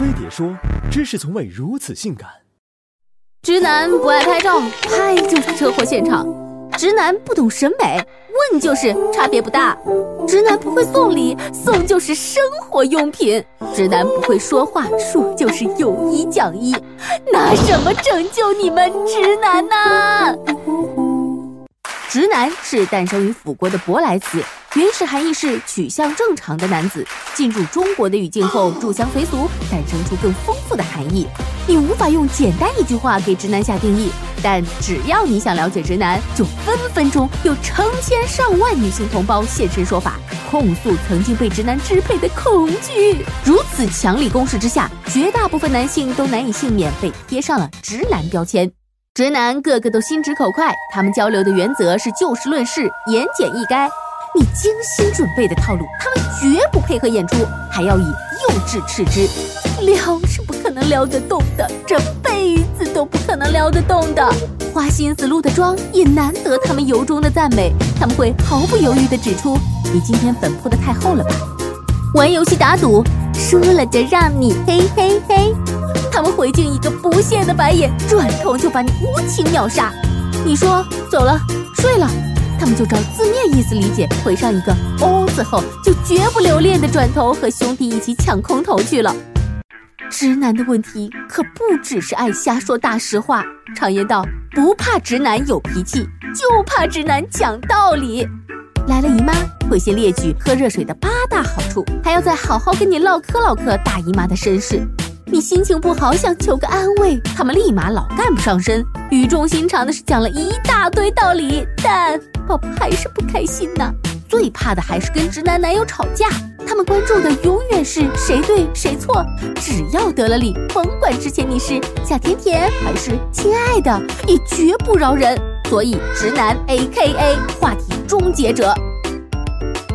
飞碟说，知识从未如此性感。直男不爱拍照，拍就是车祸现场；直男不懂审美，问就是差别不大；直男不会送礼，送就是生活用品；直男不会说话，说。就是有一讲一。拿什么拯救你们直男呢？直男是诞生于法国的舶来词，原始含义是取向正常的男子。进入中国的语境后，入乡随俗，诞生出更丰富的含义。你无法用简单一句话给直男下定义，但只要你想了解直男，就分分钟有成千上万女性同胞现身说法，控诉曾经被直男支配的恐惧。如此强力攻势之下，绝大部分男性都难以幸免被贴上了直男标签。直男个个都心直口快，他们交流的原则是就事论事、言简意赅。你精心准备的套路，他们绝不配合演出，还要以幼稚斥之。撩是不可能撩得动的，这辈子都不可能撩得动的。花心思露的妆，也难得他们由衷的赞美。他们会毫不犹豫地指出：“你今天粉扑的太厚了吧？”玩游戏打赌，输了就让你嘿嘿嘿。他们回敬一个不屑的白眼，转头就把你无情秒杀。你说走了，睡了，他们就照字面意思理解，回上一个哦字后，就绝不留恋的转头和兄弟一起抢空投去了。直男的问题可不只是爱瞎说大实话。常言道，不怕直男有脾气，就怕直男讲道理。来了姨妈，会先列举喝热水的八大好处，还要再好好跟你唠嗑唠嗑大姨妈的身世。你心情不好，想求个安慰，他们立马老干部上身，语重心长的是讲了一大堆道理，但宝宝还是不开心呐。最怕的还是跟直男男友吵架，他们关注的永远是谁对谁错，只要得了理，甭管之前你是小甜甜还是亲爱的，也绝不饶人。所以直男 A K A 话题终结者，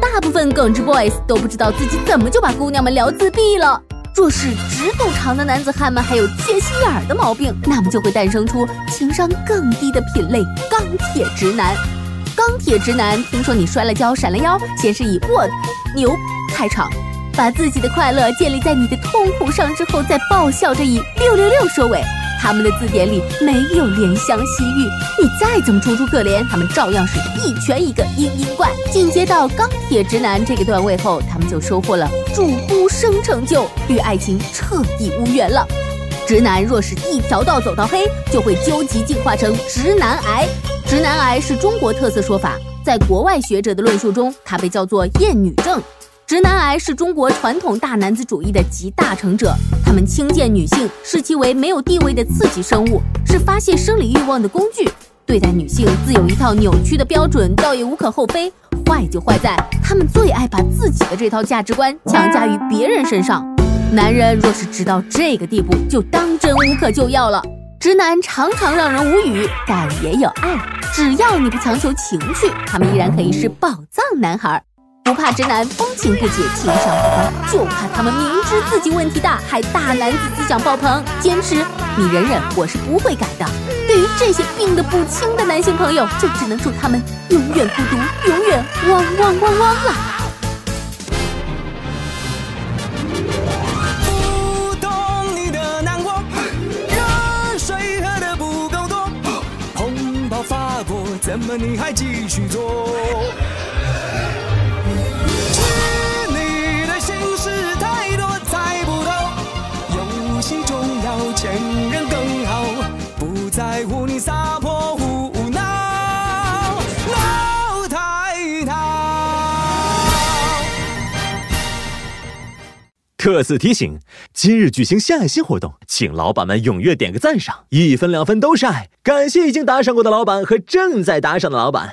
大部分耿直 boys 都不知道自己怎么就把姑娘们聊自闭了。若是直肚肠的男子汉们还有缺心眼儿的毛病，那么就会诞生出情商更低的品类——钢铁直男。钢铁直男，听说你摔了跤、闪了腰，先是以“卧牛”开场，把自己的快乐建立在你的痛苦上之后，再爆笑着以“六六六”收尾。他们的字典里没有怜香惜玉，你再怎么楚楚可怜，他们照样是一拳一个嘤嘤怪。进阶到钢铁直男这个段位后，他们就收获了祝呼声成就，与爱情彻底无缘了。直男若是一条道走到黑，就会究极进化成直男癌。直男癌是中国特色说法，在国外学者的论述中，它被叫做厌女症。直男癌是中国传统大男子主义的集大成者，他们轻贱女性，视其为没有地位的刺激生物，是发泄生理欲望的工具。对待女性自有一套扭曲的标准，倒也无可厚非。坏就坏在他们最爱把自己的这套价值观强加于别人身上。男人若是直到这个地步，就当真无可救药了。直男常常让人无语，但也有爱。只要你不强求情趣，他们依然可以是宝藏男孩。不怕直男风情不解、情商不高，就怕他们明知自己问题大，还大男子思想爆棚。坚持，你忍忍，我是不会改的。对于这些病得不轻的男性朋友，就只能祝他们永远孤独，永远汪汪汪汪了。不懂你的难过，热水喝的不够多，红包发过，怎么你还继续做？特此提醒：今日举行献爱心活动，请老板们踊跃点个赞赏，一分两分都是爱。感谢已经打赏过的老板和正在打赏的老板。